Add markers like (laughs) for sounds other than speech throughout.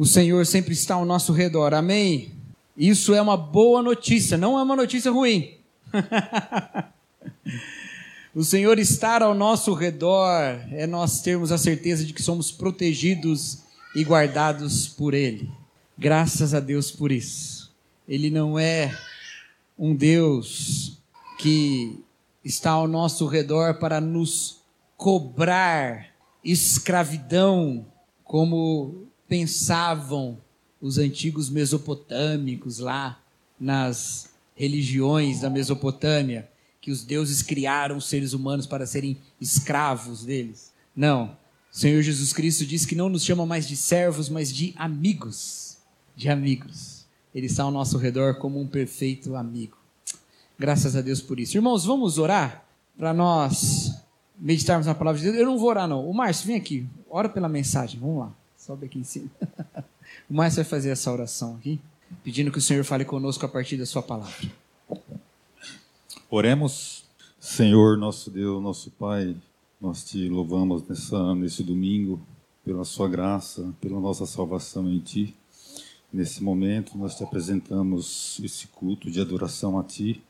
O Senhor sempre está ao nosso redor. Amém? Isso é uma boa notícia, não é uma notícia ruim. (laughs) o Senhor estar ao nosso redor é nós termos a certeza de que somos protegidos e guardados por Ele. Graças a Deus por isso. Ele não é um Deus que está ao nosso redor para nos cobrar escravidão, como pensavam os antigos mesopotâmicos lá nas religiões da Mesopotâmia, que os deuses criaram os seres humanos para serem escravos deles. Não. O Senhor Jesus Cristo diz que não nos chama mais de servos, mas de amigos. De amigos. Ele está ao nosso redor como um perfeito amigo. Graças a Deus por isso. Irmãos, vamos orar para nós meditarmos na palavra de Deus. Eu não vou orar, não. O Márcio, vem aqui. Ora pela mensagem. Vamos lá. Sobe aqui em cima. (laughs) o Márcio vai fazer essa oração aqui, pedindo que o Senhor fale conosco a partir da sua palavra. Oremos. Senhor, nosso Deus, nosso Pai, nós te louvamos nessa, nesse domingo pela sua graça, pela nossa salvação em ti. Nesse momento, nós te apresentamos esse culto de adoração a ti.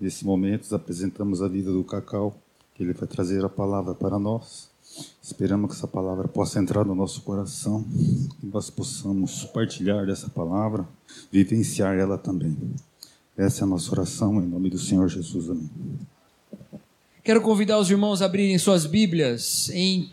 Nesse momento, apresentamos a vida do Cacau que Ele vai trazer a palavra para nós. Esperamos que essa palavra possa entrar no nosso coração, que nós possamos partilhar dessa palavra, vivenciar ela também. Essa é a nossa oração, em nome do Senhor Jesus. Amém. Quero convidar os irmãos a abrirem suas Bíblias em 1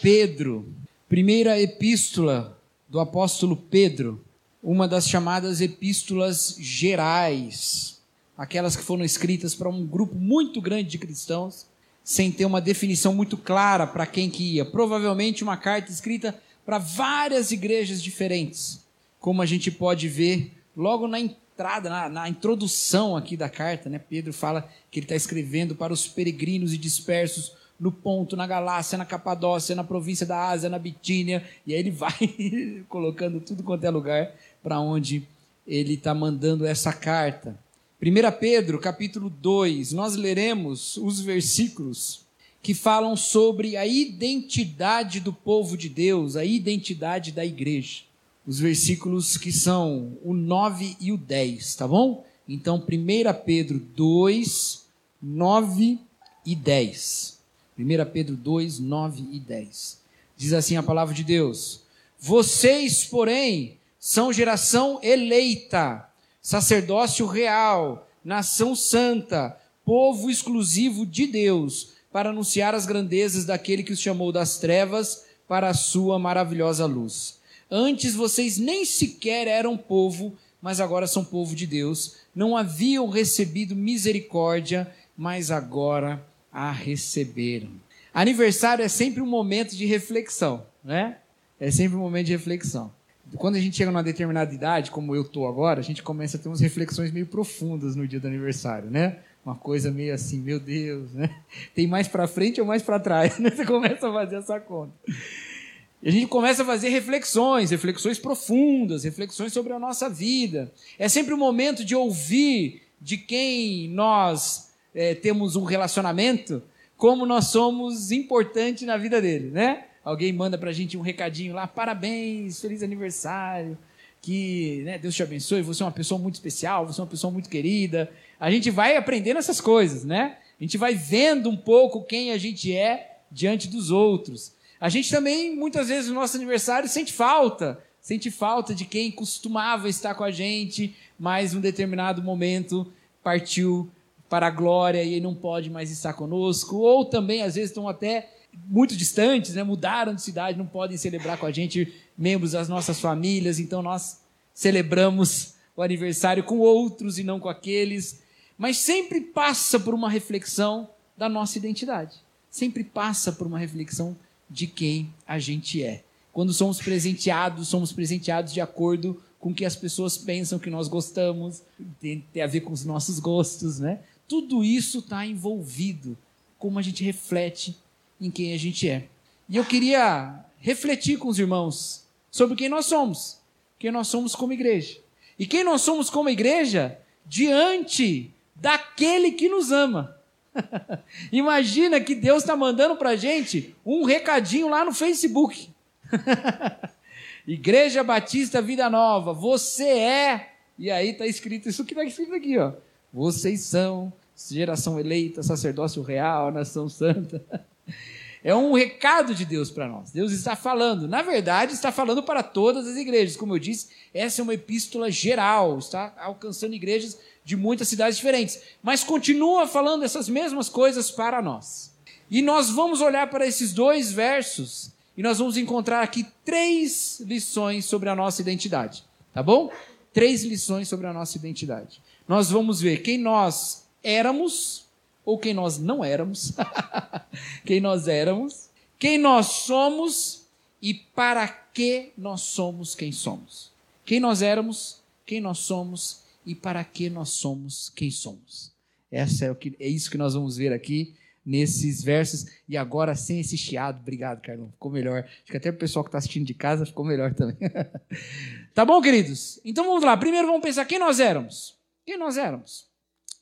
Pedro, primeira epístola do apóstolo Pedro, uma das chamadas epístolas gerais, aquelas que foram escritas para um grupo muito grande de cristãos sem ter uma definição muito clara para quem que ia. Provavelmente uma carta escrita para várias igrejas diferentes, como a gente pode ver logo na entrada, na, na introdução aqui da carta, né? Pedro fala que ele está escrevendo para os peregrinos e dispersos no Ponto, na Galácia, na Capadócia, na província da Ásia, na Bitínia, e aí ele vai (laughs) colocando tudo quanto é lugar para onde ele está mandando essa carta. 1 Pedro, capítulo 2, nós leremos os versículos que falam sobre a identidade do povo de Deus, a identidade da igreja. Os versículos que são o 9 e o 10, tá bom? Então, 1 Pedro 2, 9 e 10. 1 Pedro 2, 9 e 10. Diz assim a palavra de Deus: Vocês, porém, são geração eleita sacerdócio real, nação santa, povo exclusivo de Deus, para anunciar as grandezas daquele que os chamou das trevas para a sua maravilhosa luz. Antes vocês nem sequer eram povo, mas agora são povo de Deus. Não haviam recebido misericórdia, mas agora a receberam. Aniversário é sempre um momento de reflexão, né? É sempre um momento de reflexão quando a gente chega numa determinada idade, como eu tô agora, a gente começa a ter umas reflexões meio profundas no dia do aniversário, né? Uma coisa meio assim, meu Deus, né? Tem mais para frente ou mais para trás, né? (laughs) Você começa a fazer essa conta. E a gente começa a fazer reflexões, reflexões profundas, reflexões sobre a nossa vida. É sempre o momento de ouvir de quem nós é, temos um relacionamento, como nós somos importantes na vida dele, né? Alguém manda para a gente um recadinho lá, parabéns, feliz aniversário, que né, Deus te abençoe, você é uma pessoa muito especial, você é uma pessoa muito querida. A gente vai aprendendo essas coisas, né? A gente vai vendo um pouco quem a gente é diante dos outros. A gente também, muitas vezes, no nosso aniversário, sente falta. Sente falta de quem costumava estar com a gente, mas em um determinado momento partiu para a glória e não pode mais estar conosco. Ou também, às vezes, estão até muito distantes, né? mudaram de cidade, não podem celebrar com a gente, membros das nossas famílias, então nós celebramos o aniversário com outros e não com aqueles, mas sempre passa por uma reflexão da nossa identidade, sempre passa por uma reflexão de quem a gente é. Quando somos presenteados, somos presenteados de acordo com o que as pessoas pensam que nós gostamos, tem, tem a ver com os nossos gostos, né? Tudo isso está envolvido, como a gente reflete em quem a gente é. E eu queria refletir com os irmãos sobre quem nós somos, quem nós somos como igreja. E quem nós somos como igreja diante daquele que nos ama. (laughs) Imagina que Deus está mandando para a gente um recadinho lá no Facebook. (laughs) Igreja Batista Vida Nova, você é. E aí está escrito isso que está escrito aqui, ó. Vocês são geração eleita, sacerdócio real, nação santa. É um recado de Deus para nós. Deus está falando. Na verdade, está falando para todas as igrejas. Como eu disse, essa é uma epístola geral, está alcançando igrejas de muitas cidades diferentes. Mas continua falando essas mesmas coisas para nós. E nós vamos olhar para esses dois versos e nós vamos encontrar aqui três lições sobre a nossa identidade. Tá bom? Três lições sobre a nossa identidade. Nós vamos ver quem nós éramos ou quem nós não éramos, (laughs) quem nós éramos, quem nós somos e para que nós somos quem somos. Quem nós éramos, quem nós somos e para que nós somos quem somos. Essa é, o que, é isso que nós vamos ver aqui nesses versos. E agora, sem esse chiado, obrigado, Carlão, ficou melhor. Acho que até o pessoal que está assistindo de casa ficou melhor também. (laughs) tá bom, queridos? Então vamos lá. Primeiro vamos pensar quem nós éramos. Quem nós éramos?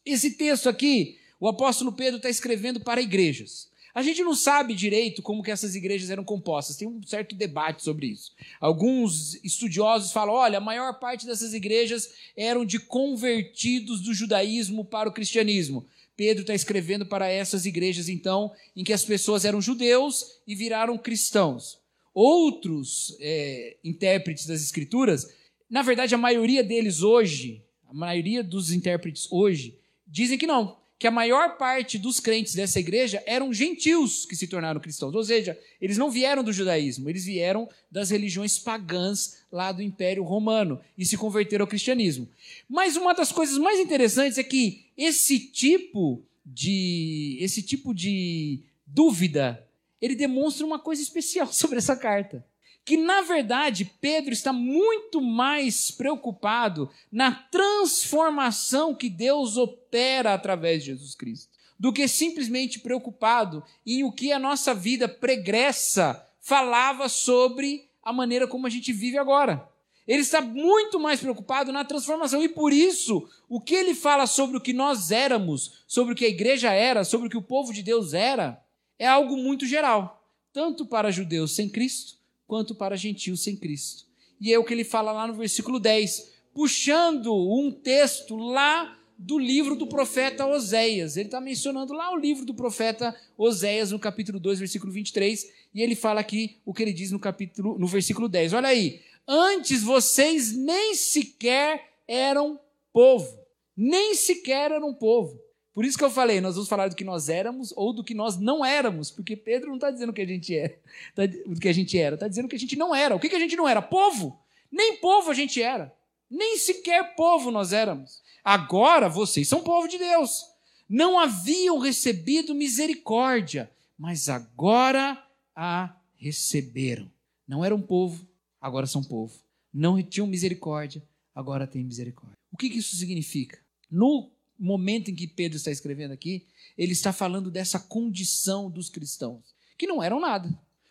Esse texto aqui o apóstolo Pedro está escrevendo para igrejas. A gente não sabe direito como que essas igrejas eram compostas, tem um certo debate sobre isso. Alguns estudiosos falam: olha, a maior parte dessas igrejas eram de convertidos do judaísmo para o cristianismo. Pedro está escrevendo para essas igrejas, então, em que as pessoas eram judeus e viraram cristãos. Outros é, intérpretes das escrituras, na verdade, a maioria deles hoje, a maioria dos intérpretes hoje, dizem que não, que a maior parte dos crentes dessa igreja eram gentios que se tornaram cristãos. Ou seja, eles não vieram do judaísmo, eles vieram das religiões pagãs lá do Império Romano e se converteram ao cristianismo. Mas uma das coisas mais interessantes é que esse tipo de esse tipo de dúvida, ele demonstra uma coisa especial (laughs) sobre essa carta que na verdade Pedro está muito mais preocupado na transformação que Deus opera através de Jesus Cristo, do que simplesmente preocupado em o que a nossa vida pregressa falava sobre a maneira como a gente vive agora. Ele está muito mais preocupado na transformação e por isso o que ele fala sobre o que nós éramos, sobre o que a igreja era, sobre o que o povo de Deus era, é algo muito geral, tanto para judeus sem Cristo, quanto para gentios sem Cristo. E é o que ele fala lá no versículo 10, puxando um texto lá do livro do profeta Oséias. Ele está mencionando lá o livro do profeta Oséias, no capítulo 2, versículo 23, e ele fala aqui o que ele diz no capítulo, no versículo 10. Olha aí. Antes vocês nem sequer eram povo. Nem sequer eram povo. Por isso que eu falei, nós vamos falar do que nós éramos ou do que nós não éramos, porque Pedro não está dizendo que a gente é, tá, do que a gente era, está dizendo que a gente não era. O que, que a gente não era? Povo. Nem povo a gente era. Nem sequer povo nós éramos. Agora vocês são povo de Deus. Não haviam recebido misericórdia, mas agora a receberam. Não eram povo, agora são povo. Não tinham misericórdia, agora têm misericórdia. O que, que isso significa? No momento em que Pedro está escrevendo aqui, ele está falando dessa condição dos cristãos, que não eram nada.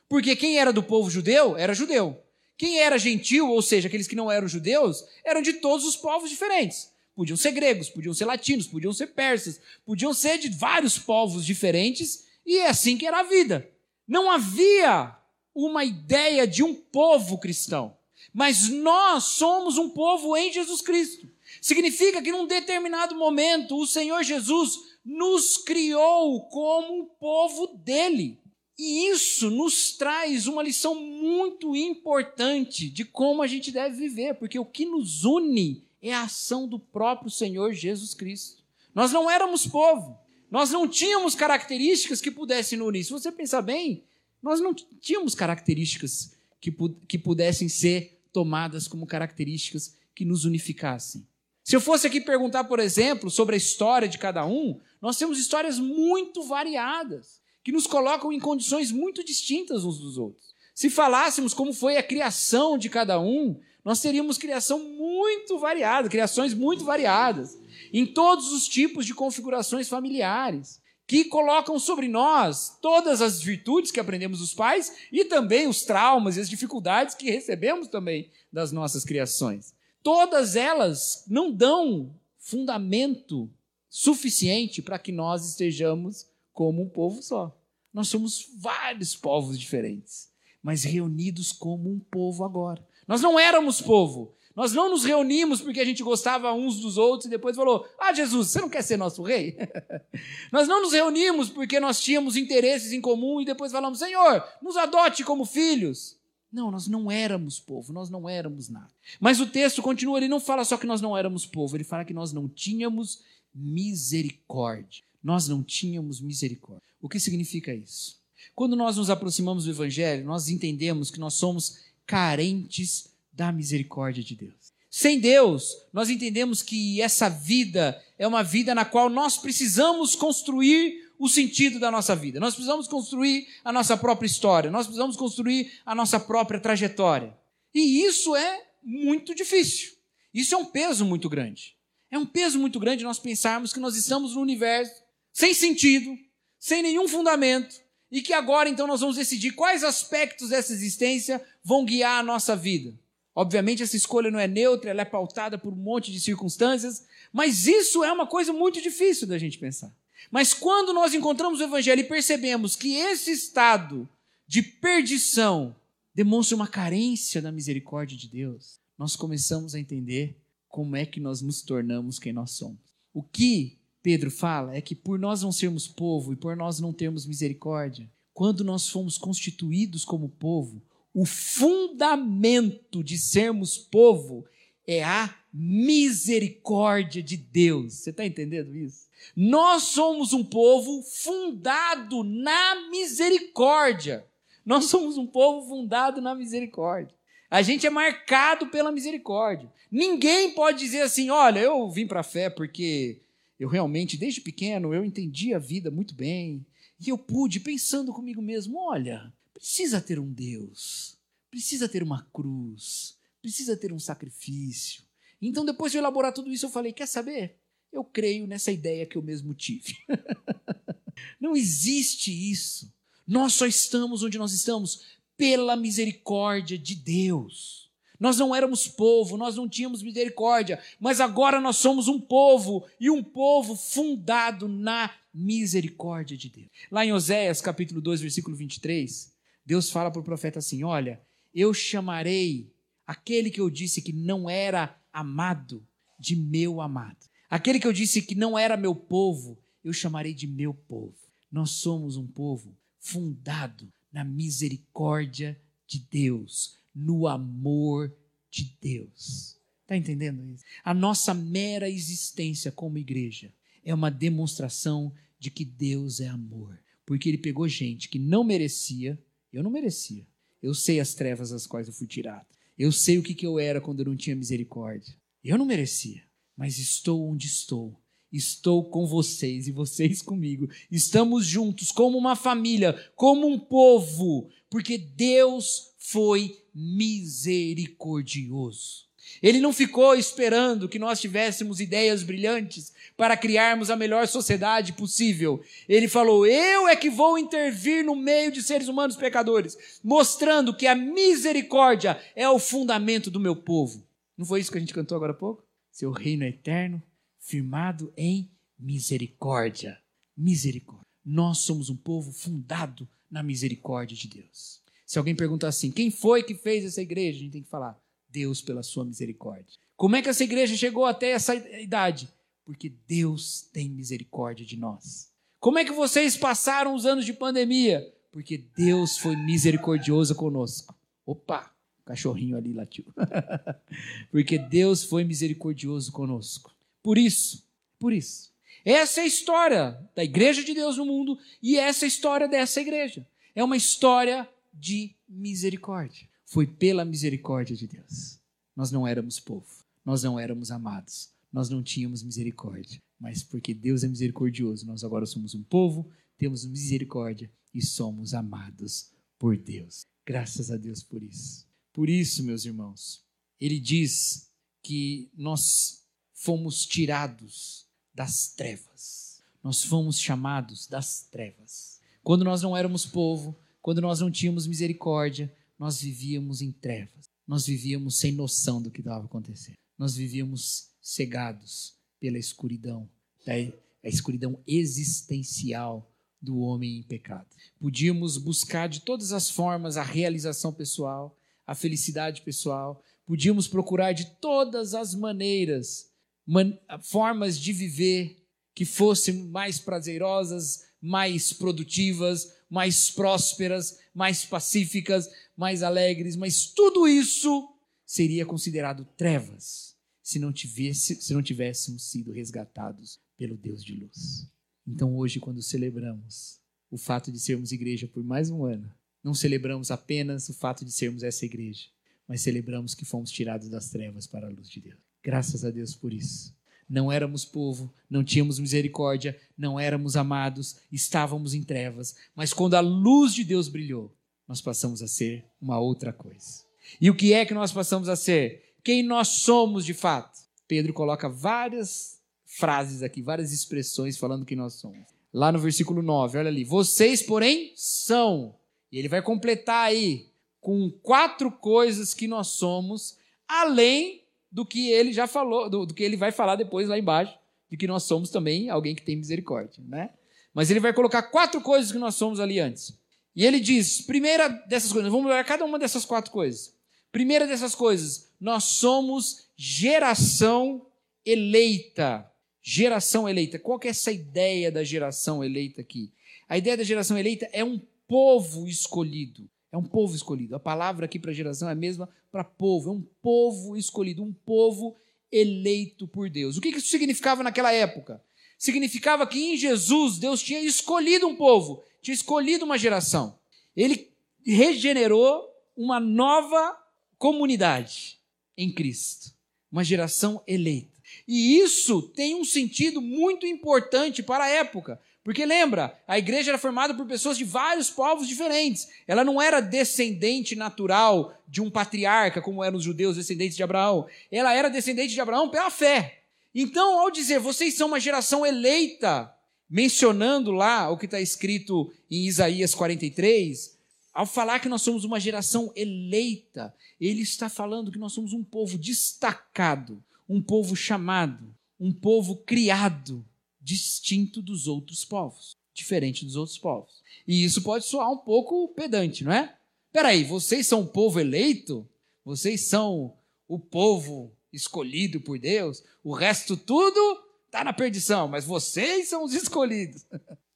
Porque quem era do povo judeu era judeu. Quem era gentil, ou seja, aqueles que não eram judeus, eram de todos os povos diferentes. Podiam ser gregos, podiam ser latinos, podiam ser persas, podiam ser de vários povos diferentes, e é assim que era a vida. Não havia uma ideia de um povo cristão, mas nós somos um povo em Jesus Cristo. Significa que num determinado momento o Senhor Jesus nos criou como um povo dele. E isso nos traz uma lição muito importante de como a gente deve viver, porque o que nos une é a ação do próprio Senhor Jesus Cristo. Nós não éramos povo, nós não tínhamos características que pudessem nos unir. Se você pensar bem, nós não tínhamos características que, que pudessem ser tomadas como características que nos unificassem. Se eu fosse aqui perguntar, por exemplo, sobre a história de cada um, nós temos histórias muito variadas, que nos colocam em condições muito distintas uns dos outros. Se falássemos como foi a criação de cada um, nós teríamos criação muito variada, criações muito variadas, em todos os tipos de configurações familiares, que colocam sobre nós todas as virtudes que aprendemos dos pais e também os traumas e as dificuldades que recebemos também das nossas criações todas elas não dão fundamento suficiente para que nós estejamos como um povo só. Nós somos vários povos diferentes, mas reunidos como um povo agora. Nós não éramos povo. Nós não nos reunimos porque a gente gostava uns dos outros e depois falou: Ah, Jesus, você não quer ser nosso rei? (laughs) nós não nos reunimos porque nós tínhamos interesses em comum e depois falamos: Senhor, nos adote como filhos. Não, nós não éramos povo, nós não éramos nada. Mas o texto continua, ele não fala só que nós não éramos povo, ele fala que nós não tínhamos misericórdia. Nós não tínhamos misericórdia. O que significa isso? Quando nós nos aproximamos do Evangelho, nós entendemos que nós somos carentes da misericórdia de Deus. Sem Deus, nós entendemos que essa vida é uma vida na qual nós precisamos construir o sentido da nossa vida. Nós precisamos construir a nossa própria história, nós precisamos construir a nossa própria trajetória. E isso é muito difícil. Isso é um peso muito grande. É um peso muito grande nós pensarmos que nós estamos no universo sem sentido, sem nenhum fundamento, e que agora então nós vamos decidir quais aspectos dessa existência vão guiar a nossa vida. Obviamente, essa escolha não é neutra, ela é pautada por um monte de circunstâncias, mas isso é uma coisa muito difícil da gente pensar. Mas quando nós encontramos o Evangelho e percebemos que esse estado de perdição demonstra uma carência da misericórdia de Deus, nós começamos a entender como é que nós nos tornamos quem nós somos. O que Pedro fala é que por nós não sermos povo e por nós não termos misericórdia, quando nós fomos constituídos como povo, o fundamento de sermos povo é a misericórdia de Deus. Você está entendendo isso? Nós somos um povo fundado na misericórdia. Nós somos um povo fundado na misericórdia. A gente é marcado pela misericórdia. Ninguém pode dizer assim: olha, eu vim para a fé porque eu realmente, desde pequeno, eu entendi a vida muito bem. E eu pude, pensando comigo mesmo: olha, precisa ter um Deus, precisa ter uma cruz, precisa ter um sacrifício. Então, depois de elaborar tudo isso, eu falei: quer saber? Eu creio nessa ideia que eu mesmo tive. (laughs) Não existe isso. Nós só estamos onde nós estamos pela misericórdia de Deus. Nós não éramos povo, nós não tínhamos misericórdia, mas agora nós somos um povo e um povo fundado na misericórdia de Deus. Lá em Oséias, capítulo 2, versículo 23, Deus fala para o profeta assim: Olha, eu chamarei aquele que eu disse que não era amado de meu amado. Aquele que eu disse que não era meu povo, eu chamarei de meu povo. Nós somos um povo fundado na misericórdia de Deus, no amor de Deus. Está entendendo isso? A nossa mera existência como igreja é uma demonstração de que Deus é amor. Porque ele pegou gente que não merecia eu não merecia. Eu sei as trevas das quais eu fui tirado. Eu sei o que, que eu era quando eu não tinha misericórdia. Eu não merecia, mas estou onde estou. Estou com vocês e vocês comigo. Estamos juntos como uma família, como um povo, porque Deus foi misericordioso. Ele não ficou esperando que nós tivéssemos ideias brilhantes para criarmos a melhor sociedade possível. Ele falou: Eu é que vou intervir no meio de seres humanos pecadores, mostrando que a misericórdia é o fundamento do meu povo. Não foi isso que a gente cantou agora há pouco? Seu reino é eterno, firmado em misericórdia. Misericórdia. Nós somos um povo fundado na misericórdia de Deus. Se alguém perguntar assim, quem foi que fez essa igreja? A gente tem que falar, Deus pela sua misericórdia. Como é que essa igreja chegou até essa idade? Porque Deus tem misericórdia de nós. Como é que vocês passaram os anos de pandemia? Porque Deus foi misericordioso conosco. Opa, cachorrinho ali latiu. (laughs) Porque Deus foi misericordioso conosco. Por isso, por isso. Essa é a história da igreja de Deus no mundo e essa é a história dessa igreja. É uma história de misericórdia. Foi pela misericórdia de Deus. Nós não éramos povo, nós não éramos amados, nós não tínhamos misericórdia. Mas porque Deus é misericordioso, nós agora somos um povo, temos misericórdia e somos amados por Deus. Graças a Deus por isso. Por isso, meus irmãos, ele diz que nós fomos tirados das trevas. Nós fomos chamados das trevas. Quando nós não éramos povo, quando nós não tínhamos misericórdia, nós vivíamos em trevas. Nós vivíamos sem noção do que estava acontecendo. Nós vivíamos cegados pela escuridão, a escuridão existencial do homem em pecado. Podíamos buscar de todas as formas a realização pessoal, a felicidade pessoal, podíamos procurar de todas as maneiras man formas de viver que fossem mais prazerosas, mais produtivas, mais prósperas, mais pacíficas, mais alegres, mas tudo isso seria considerado trevas se não, tivesse, se não tivéssemos sido resgatados pelo Deus de luz. Então, hoje, quando celebramos o fato de sermos igreja por mais um ano, não celebramos apenas o fato de sermos essa igreja, mas celebramos que fomos tirados das trevas para a luz de Deus. Graças a Deus por isso. Não éramos povo, não tínhamos misericórdia, não éramos amados, estávamos em trevas, mas quando a luz de Deus brilhou, nós passamos a ser uma outra coisa. E o que é que nós passamos a ser? Quem nós somos de fato? Pedro coloca várias frases aqui, várias expressões falando que nós somos. Lá no versículo 9, olha ali. Vocês, porém, são. E ele vai completar aí com quatro coisas que nós somos, além do que ele já falou, do, do, que ele vai falar depois lá embaixo, de que nós somos também alguém que tem misericórdia, né? Mas ele vai colocar quatro coisas que nós somos ali antes. E ele diz: primeira dessas coisas, vamos olhar cada uma dessas quatro coisas. Primeira dessas coisas, nós somos geração eleita. Geração eleita. Qual que é essa ideia da geração eleita aqui? A ideia da geração eleita é um povo escolhido. É um povo escolhido. A palavra aqui para geração é a mesma para povo. É um povo escolhido, um povo eleito por Deus. O que isso significava naquela época? Significava que em Jesus Deus tinha escolhido um povo, tinha escolhido uma geração. Ele regenerou uma nova comunidade em Cristo, uma geração eleita. E isso tem um sentido muito importante para a época, porque lembra, a igreja era formada por pessoas de vários povos diferentes. Ela não era descendente natural de um patriarca, como eram os judeus descendentes de Abraão. Ela era descendente de Abraão pela fé. Então, ao dizer vocês são uma geração eleita, mencionando lá o que está escrito em Isaías 43, ao falar que nós somos uma geração eleita, ele está falando que nós somos um povo destacado, um povo chamado, um povo criado distinto dos outros povos, diferente dos outros povos. E isso pode soar um pouco pedante, não é? Peraí, vocês são o povo eleito? Vocês são o povo escolhido por Deus? O resto tudo está na perdição, mas vocês são os (laughs) escolhidos.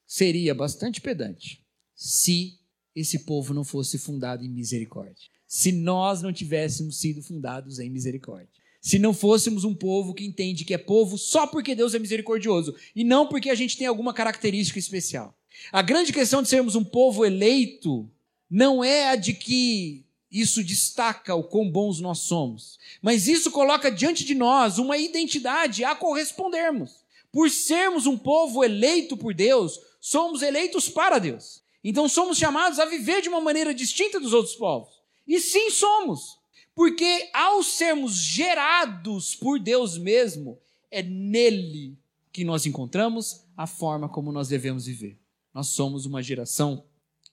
Seria bastante pedante se esse povo não fosse fundado em misericórdia. Se nós não tivéssemos sido fundados em misericórdia se não fôssemos um povo que entende que é povo só porque Deus é misericordioso e não porque a gente tem alguma característica especial. A grande questão de sermos um povo eleito não é a de que isso destaca o quão bons nós somos, mas isso coloca diante de nós uma identidade a correspondermos. Por sermos um povo eleito por Deus, somos eleitos para Deus. Então somos chamados a viver de uma maneira distinta dos outros povos. E sim somos. Porque ao sermos gerados por Deus mesmo, é nele que nós encontramos a forma como nós devemos viver. Nós somos uma geração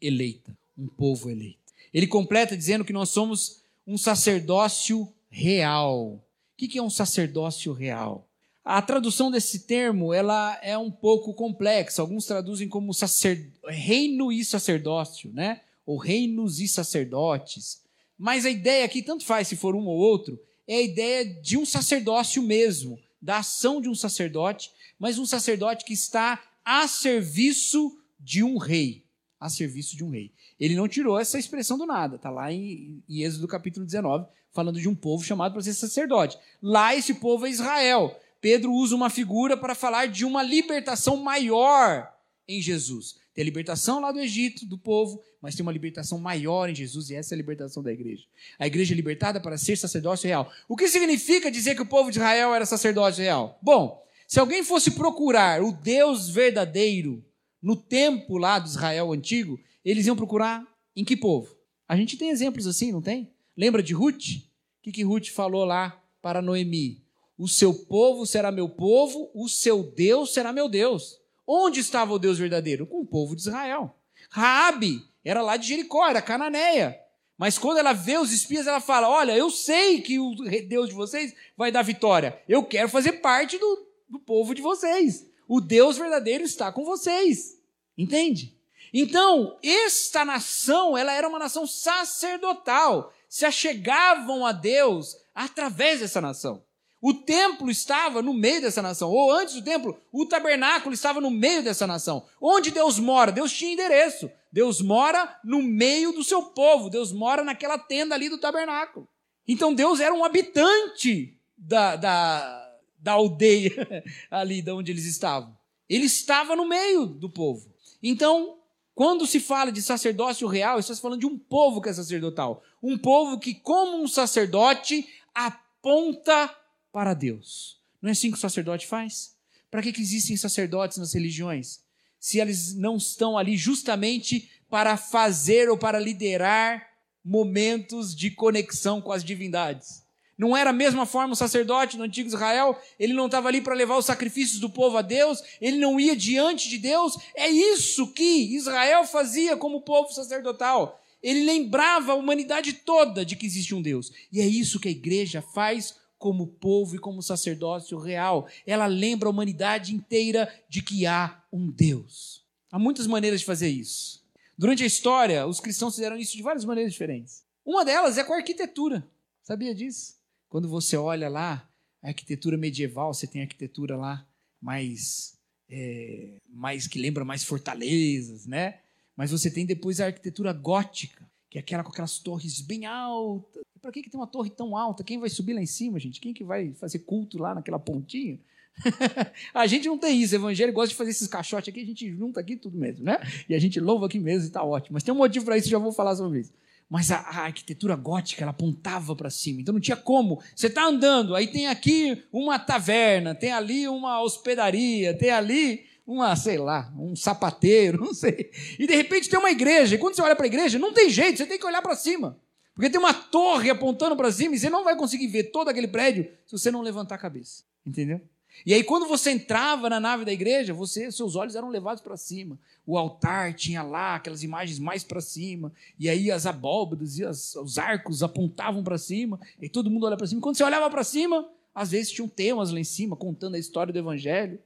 eleita, um povo eleito. Ele completa dizendo que nós somos um sacerdócio real. O que é um sacerdócio real? A tradução desse termo ela é um pouco complexa. Alguns traduzem como sacer... reino e sacerdócio, né? Ou reinos e sacerdotes. Mas a ideia aqui, tanto faz se for um ou outro, é a ideia de um sacerdócio mesmo, da ação de um sacerdote, mas um sacerdote que está a serviço de um rei. A serviço de um rei. Ele não tirou essa expressão do nada, está lá em, em Êxodo capítulo 19, falando de um povo chamado para ser sacerdote. Lá esse povo é Israel. Pedro usa uma figura para falar de uma libertação maior em Jesus. Tem a libertação lá do Egito, do povo, mas tem uma libertação maior em Jesus e essa é a libertação da igreja. A igreja é libertada para ser sacerdócio real. O que significa dizer que o povo de Israel era sacerdócio real? Bom, se alguém fosse procurar o Deus verdadeiro no tempo lá do Israel antigo, eles iam procurar em que povo? A gente tem exemplos assim, não tem? Lembra de Ruth? O que, que Ruth falou lá para Noemi? O seu povo será meu povo, o seu Deus será meu Deus. Onde estava o Deus verdadeiro? Com o povo de Israel. Raabe era lá de Jericó, era cananeia. Mas quando ela vê os espias, ela fala: Olha, eu sei que o Deus de vocês vai dar vitória. Eu quero fazer parte do, do povo de vocês. O Deus verdadeiro está com vocês. Entende? Então, esta nação, ela era uma nação sacerdotal. se achegavam a Deus através dessa nação. O templo estava no meio dessa nação, ou antes do templo, o tabernáculo estava no meio dessa nação. Onde Deus mora? Deus tinha endereço. Deus mora no meio do seu povo, Deus mora naquela tenda ali do tabernáculo. Então Deus era um habitante da, da, da aldeia (laughs) ali de onde eles estavam. Ele estava no meio do povo. Então, quando se fala de sacerdócio real, está se falando de um povo que é sacerdotal. Um povo que, como um sacerdote, aponta para Deus. Não é assim que o sacerdote faz? Para que, que existem sacerdotes nas religiões? Se eles não estão ali justamente para fazer ou para liderar momentos de conexão com as divindades. Não era a mesma forma o sacerdote no antigo Israel, ele não estava ali para levar os sacrifícios do povo a Deus, ele não ia diante de Deus. É isso que Israel fazia como povo sacerdotal. Ele lembrava a humanidade toda de que existe um Deus. E é isso que a igreja faz como povo e como sacerdócio real. Ela lembra a humanidade inteira de que há um Deus. Há muitas maneiras de fazer isso. Durante a história, os cristãos fizeram isso de várias maneiras diferentes. Uma delas é com a arquitetura. Sabia disso? Quando você olha lá, a arquitetura medieval, você tem arquitetura lá mais, é, mais que lembra mais fortalezas, né? Mas você tem depois a arquitetura gótica, que é aquela com aquelas torres bem altas. Para que, que tem uma torre tão alta? Quem vai subir lá em cima, gente? Quem que vai fazer culto lá naquela pontinha? (laughs) a gente não tem isso. O evangelho gosta de fazer esses caixotes aqui, a gente junta aqui tudo mesmo, né? E a gente louva aqui mesmo e está ótimo. Mas tem um motivo para isso, já vou falar sobre isso. Mas a, a arquitetura gótica, ela apontava para cima. Então não tinha como. Você está andando, aí tem aqui uma taverna, tem ali uma hospedaria, tem ali uma, sei lá, um sapateiro, (laughs) não sei. E de repente tem uma igreja. E quando você olha para a igreja, não tem jeito, você tem que olhar para cima. Porque tem uma torre apontando para cima e você não vai conseguir ver todo aquele prédio se você não levantar a cabeça. Entendeu? E aí, quando você entrava na nave da igreja, você, seus olhos eram levados para cima. O altar tinha lá aquelas imagens mais para cima. E aí as abóbadas e as, os arcos apontavam para cima. E todo mundo olhava para cima. Quando você olhava para cima, às vezes tinham temas lá em cima contando a história do evangelho.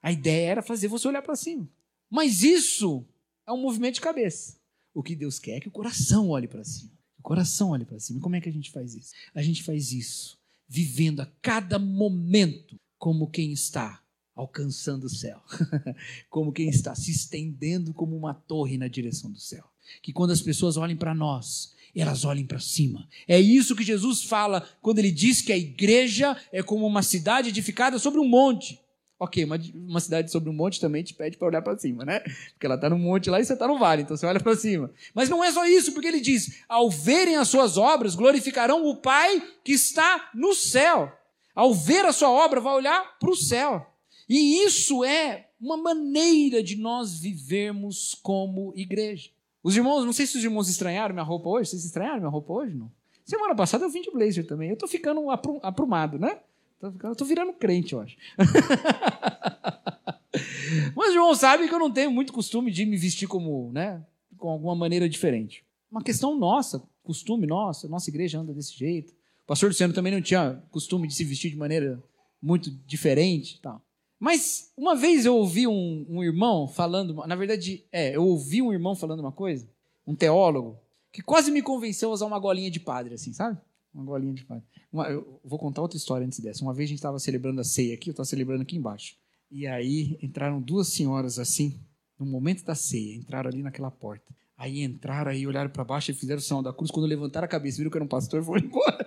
A ideia era fazer você olhar para cima. Mas isso é um movimento de cabeça. O que Deus quer é que o coração olhe para cima. O coração olhe para cima. E como é que a gente faz isso? A gente faz isso vivendo a cada momento como quem está alcançando o céu, (laughs) como quem está se estendendo como uma torre na direção do céu. Que quando as pessoas olhem para nós, elas olhem para cima. É isso que Jesus fala quando ele diz que a igreja é como uma cidade edificada sobre um monte. Ok, uma, uma cidade sobre um monte também te pede para olhar para cima, né? Porque ela está no monte lá e você está no vale, então você olha para cima. Mas não é só isso, porque ele diz: ao verem as suas obras, glorificarão o Pai que está no céu ao ver a sua obra, vai olhar para o céu. E isso é uma maneira de nós vivermos como igreja. Os irmãos, não sei se os irmãos estranharam minha roupa hoje. Vocês estranharam minha roupa hoje? Não? Semana passada eu vim de blazer também. Eu estou ficando aprumado, né? Tô virando crente, eu acho. (laughs) Mas os irmãos sabem que eu não tenho muito costume de me vestir como, né? Com alguma maneira diferente. Uma questão nossa, costume nossa, nossa igreja anda desse jeito pastor Luciano também não tinha costume de se vestir de maneira muito diferente tal. Mas uma vez eu ouvi um, um, irmão falando, na verdade, é, eu ouvi um irmão falando uma coisa, um teólogo, que quase me convenceu a usar uma golinha de padre, assim, sabe? Uma golinha de padre. Uma, eu vou contar outra história antes dessa. Uma vez a gente estava celebrando a ceia aqui, eu estava celebrando aqui embaixo. E aí entraram duas senhoras assim, no momento da ceia, entraram ali naquela porta. Aí entraram, aí olharam para baixo e fizeram o sinal da cruz. Quando levantaram a cabeça, viram que era um pastor, foram (laughs) embora.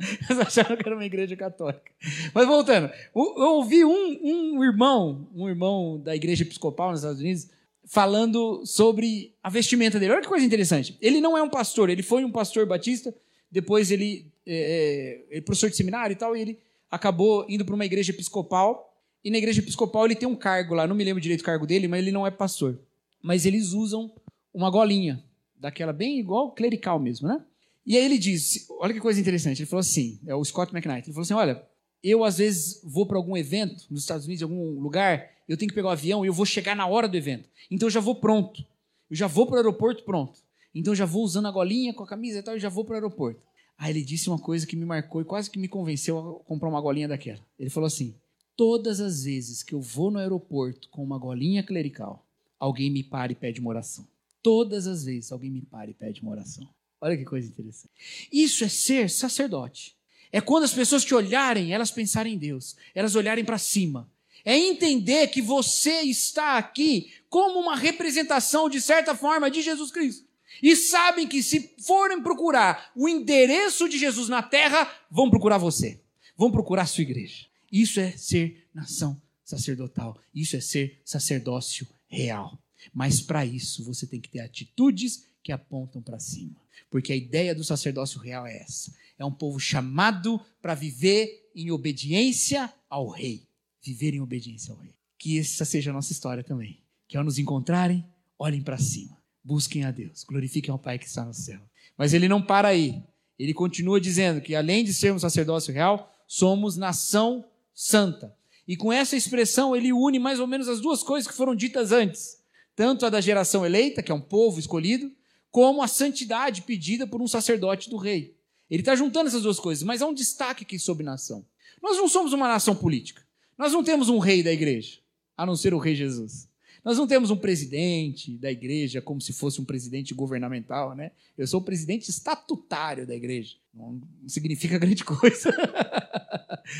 Eles acharam que era uma igreja católica. Mas voltando, eu ouvi um, um irmão, um irmão da igreja episcopal nos Estados Unidos, falando sobre a vestimenta dele. Olha que coisa interessante. Ele não é um pastor, ele foi um pastor batista, depois ele é, é, é professor de seminário e tal, e ele acabou indo para uma igreja episcopal. E na igreja episcopal ele tem um cargo lá, não me lembro direito o cargo dele, mas ele não é pastor mas eles usam uma golinha, daquela bem igual clerical mesmo, né? E aí ele diz, olha que coisa interessante, ele falou assim, é o Scott McKnight, ele falou assim, olha, eu às vezes vou para algum evento nos Estados Unidos, algum lugar, eu tenho que pegar o avião e eu vou chegar na hora do evento. Então eu já vou pronto. Eu já vou para o aeroporto pronto. Então eu já vou usando a golinha com a camisa e tal, e já vou para o aeroporto. Aí ele disse uma coisa que me marcou e quase que me convenceu a comprar uma golinha daquela. Ele falou assim: todas as vezes que eu vou no aeroporto com uma golinha clerical, alguém me para e pede uma oração. Todas as vezes alguém me para e pede uma oração. Olha que coisa interessante. Isso é ser sacerdote. É quando as pessoas te olharem, elas pensarem em Deus, elas olharem para cima. É entender que você está aqui como uma representação, de certa forma, de Jesus Cristo. E sabem que se forem procurar o endereço de Jesus na terra, vão procurar você. Vão procurar a sua igreja. Isso é ser nação sacerdotal. Isso é ser sacerdócio real. Mas para isso você tem que ter atitudes que apontam para cima. Porque a ideia do sacerdócio real é essa: é um povo chamado para viver em obediência ao rei. Viver em obediência ao rei. Que essa seja a nossa história também. Que ao nos encontrarem, olhem para cima. Busquem a Deus. Glorifiquem ao Pai que está no céu. Mas ele não para aí. Ele continua dizendo que além de sermos sacerdócio real, somos nação santa. E com essa expressão ele une mais ou menos as duas coisas que foram ditas antes tanto a da geração eleita, que é um povo escolhido, como a santidade pedida por um sacerdote do rei. Ele está juntando essas duas coisas, mas há um destaque aqui sobre nação. Nós não somos uma nação política. Nós não temos um rei da igreja, a não ser o rei Jesus. Nós não temos um presidente da igreja como se fosse um presidente governamental, né? Eu sou o presidente estatutário da igreja. Não significa grande coisa. (laughs)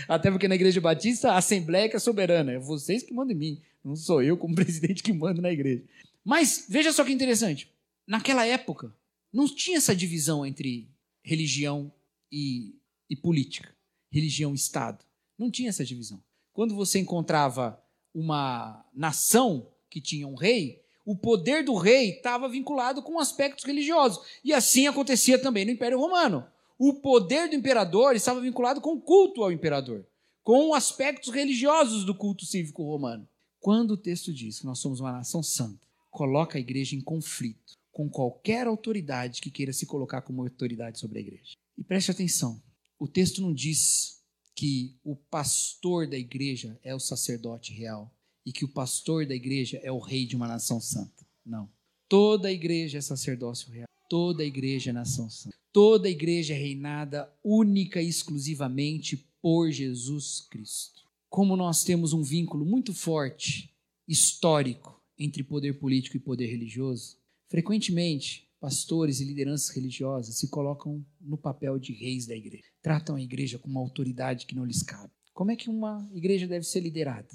Até porque na igreja batista a assembleia que é soberana. É vocês que mandam em mim. Não sou eu como (laughs) presidente que mando na igreja. Mas veja só que interessante. Naquela época, não tinha essa divisão entre religião e, e política, religião e Estado. Não tinha essa divisão. Quando você encontrava uma nação que tinha um rei, o poder do rei estava vinculado com aspectos religiosos. E assim acontecia também no Império Romano. O poder do imperador estava vinculado com o culto ao imperador, com aspectos religiosos do culto cívico romano. Quando o texto diz que nós somos uma nação santa, coloca a igreja em conflito com qualquer autoridade que queira se colocar como autoridade sobre a igreja. E preste atenção: o texto não diz que o pastor da igreja é o sacerdote real e que o pastor da igreja é o rei de uma nação santa. Não. Toda a igreja é sacerdócio real. Toda a igreja é nação santa. Toda a igreja é reinada única e exclusivamente por Jesus Cristo como nós temos um vínculo muito forte, histórico, entre poder político e poder religioso, frequentemente pastores e lideranças religiosas se colocam no papel de reis da igreja. Tratam a igreja com uma autoridade que não lhes cabe. Como é que uma igreja deve ser liderada?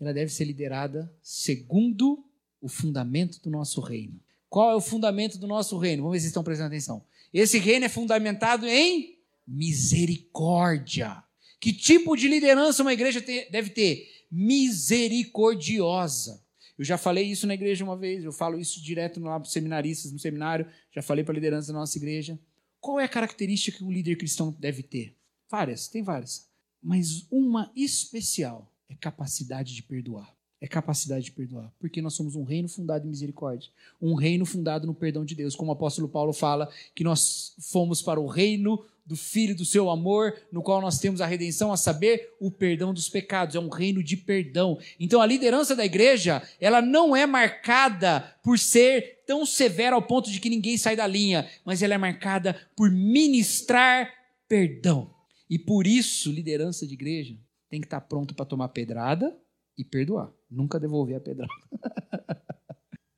Ela deve ser liderada segundo o fundamento do nosso reino. Qual é o fundamento do nosso reino? Vamos ver se estão prestando atenção. Esse reino é fundamentado em misericórdia. Que tipo de liderança uma igreja deve ter? Misericordiosa. Eu já falei isso na igreja uma vez, eu falo isso direto lá para os seminaristas no seminário, já falei para a liderança da nossa igreja. Qual é a característica que um líder cristão deve ter? Várias, tem várias. Mas uma especial é capacidade de perdoar. É capacidade de perdoar. Porque nós somos um reino fundado em misericórdia. Um reino fundado no perdão de Deus. Como o apóstolo Paulo fala, que nós fomos para o reino do Filho do seu amor, no qual nós temos a redenção, a saber, o perdão dos pecados. É um reino de perdão. Então a liderança da igreja, ela não é marcada por ser tão severa ao ponto de que ninguém sai da linha, mas ela é marcada por ministrar perdão. E por isso, liderança de igreja tem que estar pronto para tomar pedrada e perdoar. Nunca devolver a pedrada. (laughs)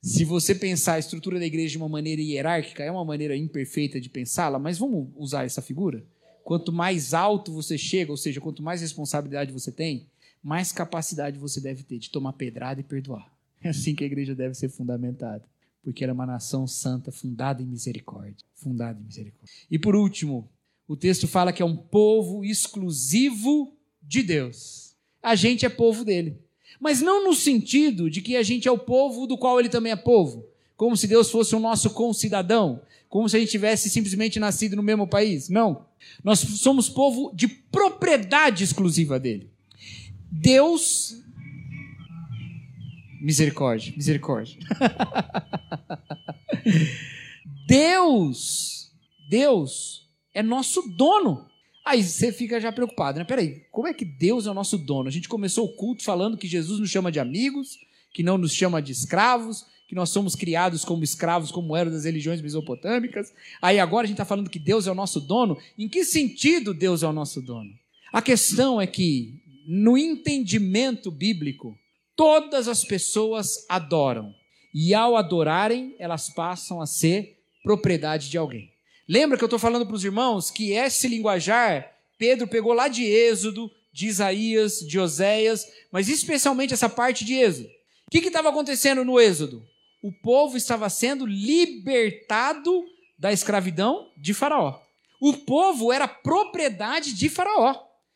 Se você pensar a estrutura da igreja de uma maneira hierárquica, é uma maneira imperfeita de pensá-la, mas vamos usar essa figura? Quanto mais alto você chega, ou seja, quanto mais responsabilidade você tem, mais capacidade você deve ter de tomar pedrada e perdoar. (laughs) É assim que a igreja deve ser fundamentada, porque ela é uma nação santa fundada em misericórdia, fundada em misericórdia. E por último, o texto fala que é um povo exclusivo de Deus. A gente é povo dele. Mas não no sentido de que a gente é o povo do qual ele também é povo, como se Deus fosse o nosso concidadão, como se a gente tivesse simplesmente nascido no mesmo país. Não. Nós somos povo de propriedade exclusiva dele. Deus. Misericórdia, misericórdia. (laughs) Deus, Deus é nosso dono. Aí você fica já preocupado, né? Peraí, como é que Deus é o nosso dono? A gente começou o culto falando que Jesus nos chama de amigos, que não nos chama de escravos, que nós somos criados como escravos, como eram das religiões mesopotâmicas. Aí agora a gente está falando que Deus é o nosso dono. Em que sentido Deus é o nosso dono? A questão é que, no entendimento bíblico, todas as pessoas adoram. E ao adorarem, elas passam a ser propriedade de alguém. Lembra que eu estou falando para os irmãos que esse linguajar Pedro pegou lá de Êxodo, de Isaías, de Oséias, mas especialmente essa parte de Êxodo. O que estava acontecendo no Êxodo? O povo estava sendo libertado da escravidão de Faraó. O povo era propriedade de Faraó.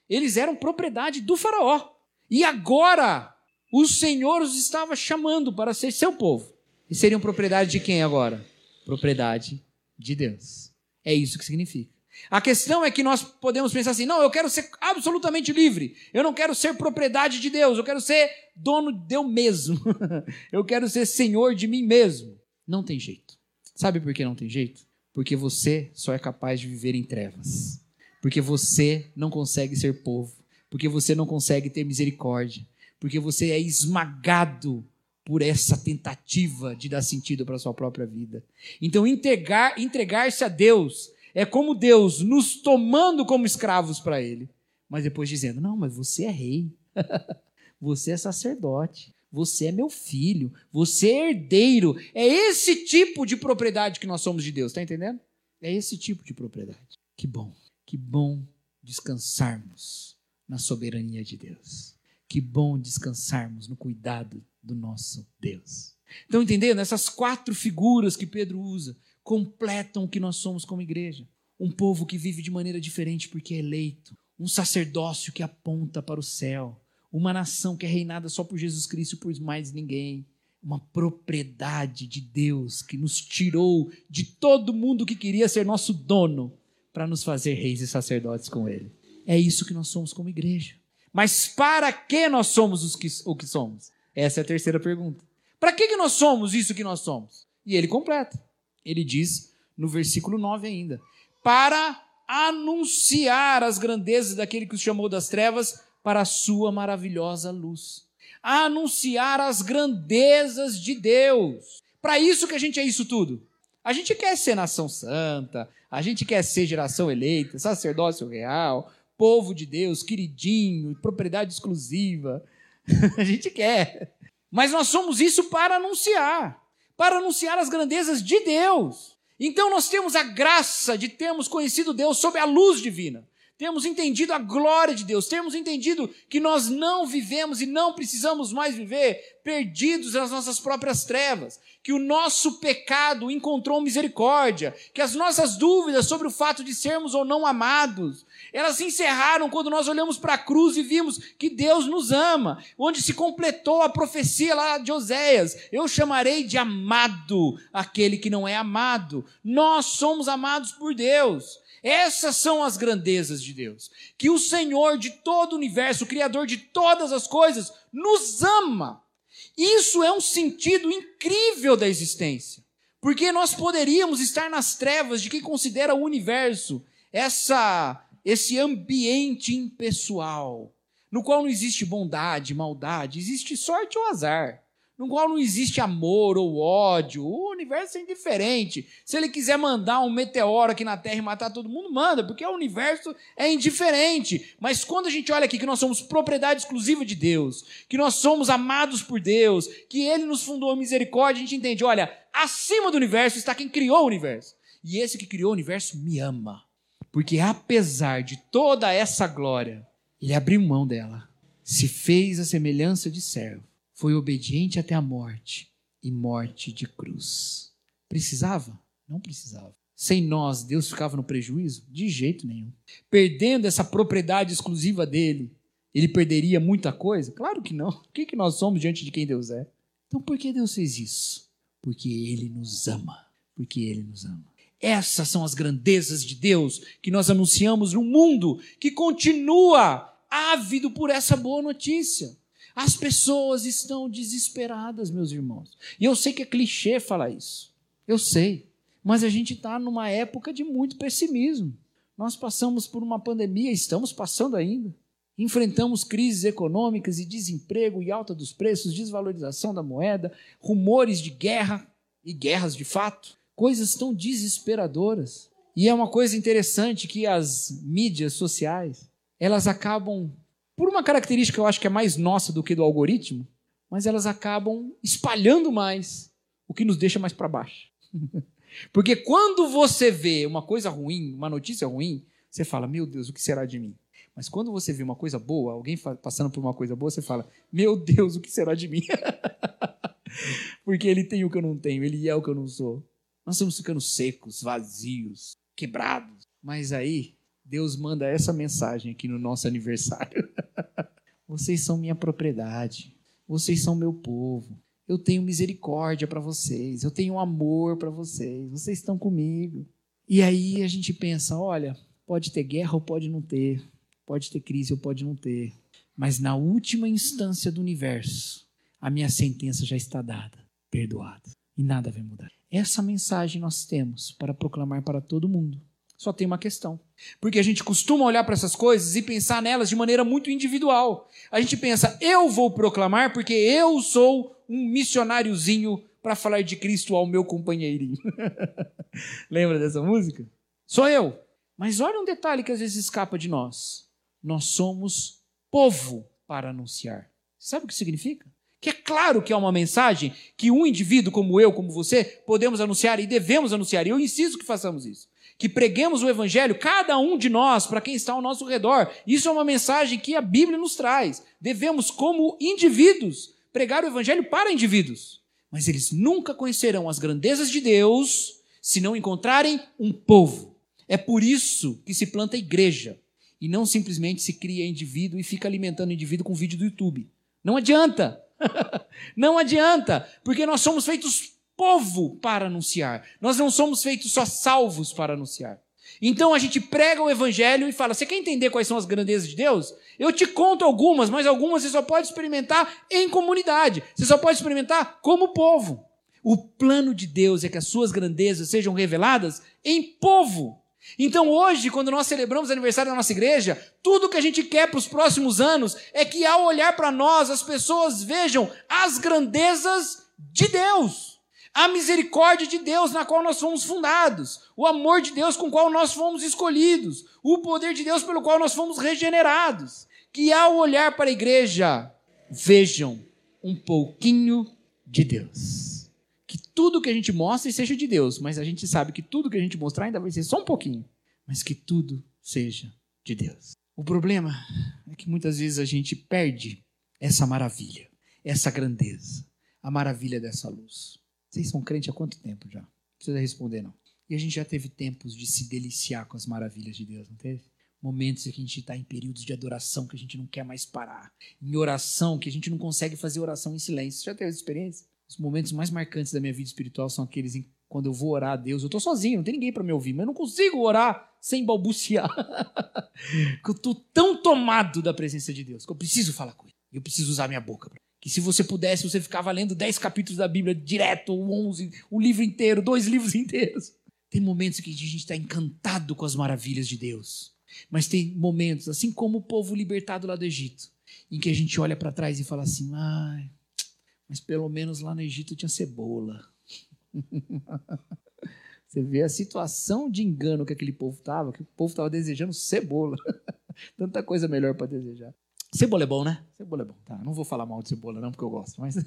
Eles eram propriedade do Faraó. E agora o Senhor os estava chamando para ser seu povo. E seriam propriedade de quem agora? Propriedade de Deus. É isso que significa. A questão é que nós podemos pensar assim: não, eu quero ser absolutamente livre. Eu não quero ser propriedade de Deus. Eu quero ser dono de eu mesmo. (laughs) eu quero ser senhor de mim mesmo. Não tem jeito. Sabe por que não tem jeito? Porque você só é capaz de viver em trevas. Porque você não consegue ser povo. Porque você não consegue ter misericórdia. Porque você é esmagado por essa tentativa de dar sentido para a sua própria vida. Então, entregar, entregar-se a Deus é como Deus nos tomando como escravos para Ele, mas depois dizendo: Não, mas você é rei, (laughs) você é sacerdote, você é meu filho, você é herdeiro. É esse tipo de propriedade que nós somos de Deus, está entendendo? É esse tipo de propriedade. Que bom, que bom descansarmos na soberania de Deus. Que bom descansarmos no cuidado do nosso Deus. Estão entendendo? Essas quatro figuras que Pedro usa completam o que nós somos como igreja. Um povo que vive de maneira diferente porque é eleito, um sacerdócio que aponta para o céu, uma nação que é reinada só por Jesus Cristo e por mais ninguém, uma propriedade de Deus que nos tirou de todo mundo que queria ser nosso dono para nos fazer reis e sacerdotes com Ele. É isso que nós somos como igreja. Mas para que nós somos os que, o que somos? Essa é a terceira pergunta. Para que, que nós somos isso que nós somos? E ele completa. Ele diz no versículo 9 ainda: Para anunciar as grandezas daquele que os chamou das trevas para a sua maravilhosa luz. Anunciar as grandezas de Deus. Para isso que a gente é isso tudo. A gente quer ser nação santa, a gente quer ser geração eleita, sacerdócio real, povo de Deus, queridinho, propriedade exclusiva. (laughs) a gente quer. Mas nós somos isso para anunciar para anunciar as grandezas de Deus. Então nós temos a graça de termos conhecido Deus sob a luz divina. Temos entendido a glória de Deus, temos entendido que nós não vivemos e não precisamos mais viver perdidos nas nossas próprias trevas, que o nosso pecado encontrou misericórdia, que as nossas dúvidas sobre o fato de sermos ou não amados, elas se encerraram quando nós olhamos para a cruz e vimos que Deus nos ama, onde se completou a profecia lá de Oséias: Eu chamarei de amado aquele que não é amado. Nós somos amados por Deus. Essas são as grandezas de Deus. Que o Senhor de todo o universo, o Criador de todas as coisas, nos ama. Isso é um sentido incrível da existência. Porque nós poderíamos estar nas trevas de quem considera o universo essa esse ambiente impessoal, no qual não existe bondade, maldade, existe sorte ou azar, no qual não existe amor ou ódio, o universo é indiferente. Se ele quiser mandar um meteoro aqui na Terra e matar todo mundo, manda, porque o universo é indiferente. Mas quando a gente olha aqui que nós somos propriedade exclusiva de Deus, que nós somos amados por Deus, que Ele nos fundou a misericórdia, a gente entende, olha, acima do universo está quem criou o universo. E esse que criou o universo me ama. Porque apesar de toda essa glória, ele abriu mão dela, se fez a semelhança de servo, foi obediente até a morte e morte de cruz. Precisava? Não precisava. Sem nós, Deus ficava no prejuízo? De jeito nenhum. Perdendo essa propriedade exclusiva dele, ele perderia muita coisa? Claro que não. O que, que nós somos diante de quem Deus é? Então por que Deus fez isso? Porque ele nos ama. Porque ele nos ama. Essas são as grandezas de Deus que nós anunciamos no mundo que continua ávido por essa boa notícia. As pessoas estão desesperadas, meus irmãos. E eu sei que é clichê falar isso. Eu sei. Mas a gente está numa época de muito pessimismo. Nós passamos por uma pandemia, estamos passando ainda. Enfrentamos crises econômicas e desemprego e alta dos preços, desvalorização da moeda, rumores de guerra e guerras de fato coisas tão desesperadoras. E é uma coisa interessante que as mídias sociais, elas acabam, por uma característica que eu acho que é mais nossa do que do algoritmo, mas elas acabam espalhando mais, o que nos deixa mais para baixo. (laughs) Porque quando você vê uma coisa ruim, uma notícia ruim, você fala: Meu Deus, o que será de mim? Mas quando você vê uma coisa boa, alguém passando por uma coisa boa, você fala: Meu Deus, o que será de mim? (laughs) Porque ele tem o que eu não tenho, ele é o que eu não sou. Nós estamos ficando secos, vazios, quebrados. Mas aí, Deus manda essa mensagem aqui no nosso aniversário. (laughs) Vocês são minha propriedade. Vocês são meu povo. Eu tenho misericórdia para vocês. Eu tenho amor para vocês. Vocês estão comigo. E aí a gente pensa: olha, pode ter guerra ou pode não ter. Pode ter crise ou pode não ter. Mas na última instância do universo, a minha sentença já está dada, perdoada. E nada vai mudar. Essa mensagem nós temos para proclamar para todo mundo. Só tem uma questão. Porque a gente costuma olhar para essas coisas e pensar nelas de maneira muito individual. A gente pensa, eu vou proclamar porque eu sou um missionáriozinho para falar de Cristo ao meu companheirinho. (laughs) Lembra dessa música? Sou eu. Mas olha um detalhe que às vezes escapa de nós. Nós somos povo para anunciar. Sabe o que significa? Que é claro que é uma mensagem que um indivíduo como eu, como você, podemos anunciar e devemos anunciar. E eu insisto que façamos isso que preguemos o Evangelho, cada um de nós, para quem está ao nosso redor. Isso é uma mensagem que a Bíblia nos traz. Devemos, como indivíduos, pregar o Evangelho para indivíduos. Mas eles nunca conhecerão as grandezas de Deus se não encontrarem um povo. É por isso que se planta igreja e não simplesmente se cria indivíduo e fica alimentando indivíduo com vídeo do YouTube. Não adianta. (laughs) não adianta, porque nós somos feitos povo para anunciar. Nós não somos feitos só salvos para anunciar. Então a gente prega o evangelho e fala: você quer entender quais são as grandezas de Deus? Eu te conto algumas, mas algumas você só pode experimentar em comunidade. Você só pode experimentar como povo. O plano de Deus é que as suas grandezas sejam reveladas em povo. Então hoje, quando nós celebramos o aniversário da nossa igreja, tudo que a gente quer para os próximos anos é que ao olhar para nós, as pessoas vejam as grandezas de Deus a misericórdia de Deus na qual nós fomos fundados, o amor de Deus com o qual nós fomos escolhidos, o poder de Deus pelo qual nós fomos regenerados. Que ao olhar para a igreja, vejam um pouquinho de Deus. Que tudo que a gente mostre seja de Deus, mas a gente sabe que tudo que a gente mostrar ainda vai ser só um pouquinho, mas que tudo seja de Deus. O problema é que muitas vezes a gente perde essa maravilha, essa grandeza, a maravilha dessa luz. Vocês são crentes há quanto tempo já? Não precisa responder, não. E a gente já teve tempos de se deliciar com as maravilhas de Deus, não teve? Momentos em que a gente está em períodos de adoração que a gente não quer mais parar. Em oração, que a gente não consegue fazer oração em silêncio. Você já teve essa experiência? Os momentos mais marcantes da minha vida espiritual são aqueles em quando eu vou orar a Deus. Eu estou sozinho, não tem ninguém para me ouvir, mas eu não consigo orar sem balbuciar. (laughs) eu estou tão tomado da presença de Deus que eu preciso falar com Ele. Eu preciso usar minha boca que se você pudesse, você ficava lendo 10 capítulos da Bíblia direto, 11, o livro inteiro, dois (laughs) livros inteiros. Tem momentos que a gente está encantado com as maravilhas de Deus. Mas tem momentos, assim como o povo libertado lá do Egito, em que a gente olha para trás e fala assim: ai, mas pelo menos lá no Egito tinha cebola. (laughs) Você vê a situação de engano que aquele povo estava, que o povo estava desejando cebola. (laughs) Tanta coisa melhor para desejar. Cebola é bom, né? Cebola é bom. Tá, não vou falar mal de cebola, não, porque eu gosto, mas. (laughs)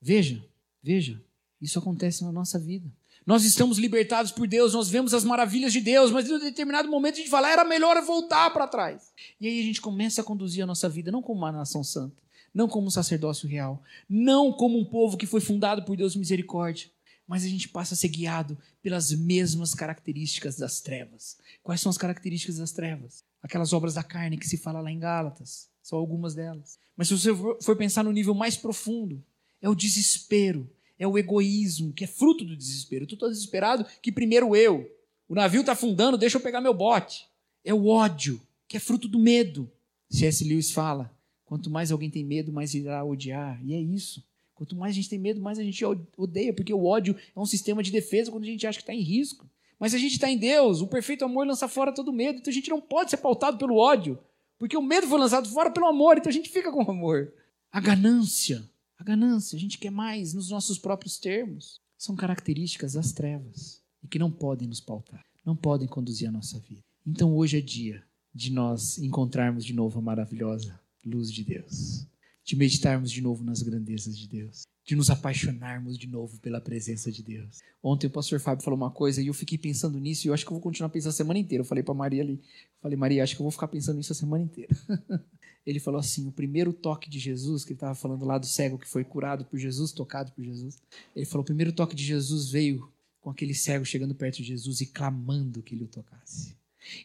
veja, veja, isso acontece na nossa vida. Nós estamos libertados por Deus, nós vemos as maravilhas de Deus, mas em um determinado momento a gente fala, era melhor voltar para trás. E aí a gente começa a conduzir a nossa vida não como uma nação santa, não como um sacerdócio real, não como um povo que foi fundado por Deus misericórdia, mas a gente passa a ser guiado pelas mesmas características das trevas. Quais são as características das trevas? Aquelas obras da carne que se fala lá em Gálatas. São algumas delas. Mas se você for pensar no nível mais profundo, é o desespero, é o egoísmo, que é fruto do desespero. Eu estou desesperado que primeiro eu. O navio está afundando, deixa eu pegar meu bote. É o ódio, que é fruto do medo. C.S. Lewis fala: quanto mais alguém tem medo, mais irá odiar. E é isso. Quanto mais a gente tem medo, mais a gente odeia, porque o ódio é um sistema de defesa quando a gente acha que está em risco. Mas a gente está em Deus, o perfeito amor lança fora todo medo, então a gente não pode ser pautado pelo ódio, porque o medo foi lançado fora pelo amor, então a gente fica com o amor. A ganância, a ganância, a gente quer mais nos nossos próprios termos, são características das trevas e que não podem nos pautar, não podem conduzir a nossa vida. Então hoje é dia de nós encontrarmos de novo a maravilhosa luz de Deus, de meditarmos de novo nas grandezas de Deus de nos apaixonarmos de novo pela presença de Deus. Ontem o pastor Fábio falou uma coisa e eu fiquei pensando nisso e eu acho que eu vou continuar pensando a semana inteira. Eu falei para Maria ali, falei, Maria, acho que eu vou ficar pensando nisso a semana inteira. (laughs) ele falou assim: o primeiro toque de Jesus, que ele estava falando lá do cego que foi curado por Jesus, tocado por Jesus. Ele falou: o primeiro toque de Jesus veio com aquele cego chegando perto de Jesus e clamando que ele o tocasse.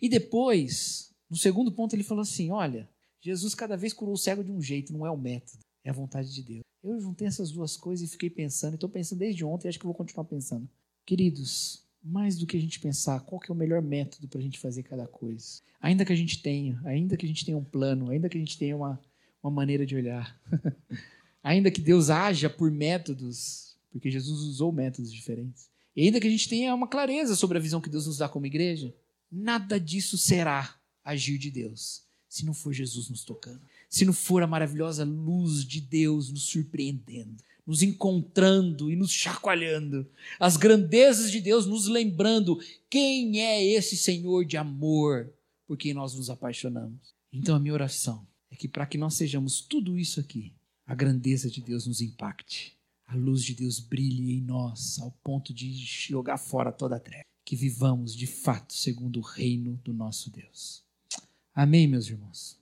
E depois, no segundo ponto, ele falou assim: olha, Jesus cada vez curou o cego de um jeito, não é o método, é a vontade de Deus. Eu juntei essas duas coisas e fiquei pensando, estou pensando desde ontem, e acho que vou continuar pensando. Queridos, mais do que a gente pensar qual é o melhor método para a gente fazer cada coisa. Ainda que a gente tenha, ainda que a gente tenha um plano, ainda que a gente tenha uma, uma maneira de olhar, (laughs) ainda que Deus haja por métodos, porque Jesus usou métodos diferentes, e ainda que a gente tenha uma clareza sobre a visão que Deus nos dá como igreja, nada disso será agir de Deus se não for Jesus nos tocando, se não for a maravilhosa luz de Deus nos surpreendendo nos encontrando e nos chacoalhando, as grandezas de Deus nos lembrando quem é esse Senhor de amor por quem nós nos apaixonamos. Então a minha oração é que para que nós sejamos tudo isso aqui, a grandeza de Deus nos impacte, a luz de Deus brilhe em nós ao ponto de jogar fora toda a treva, que vivamos de fato segundo o reino do nosso Deus. Amém, meus irmãos.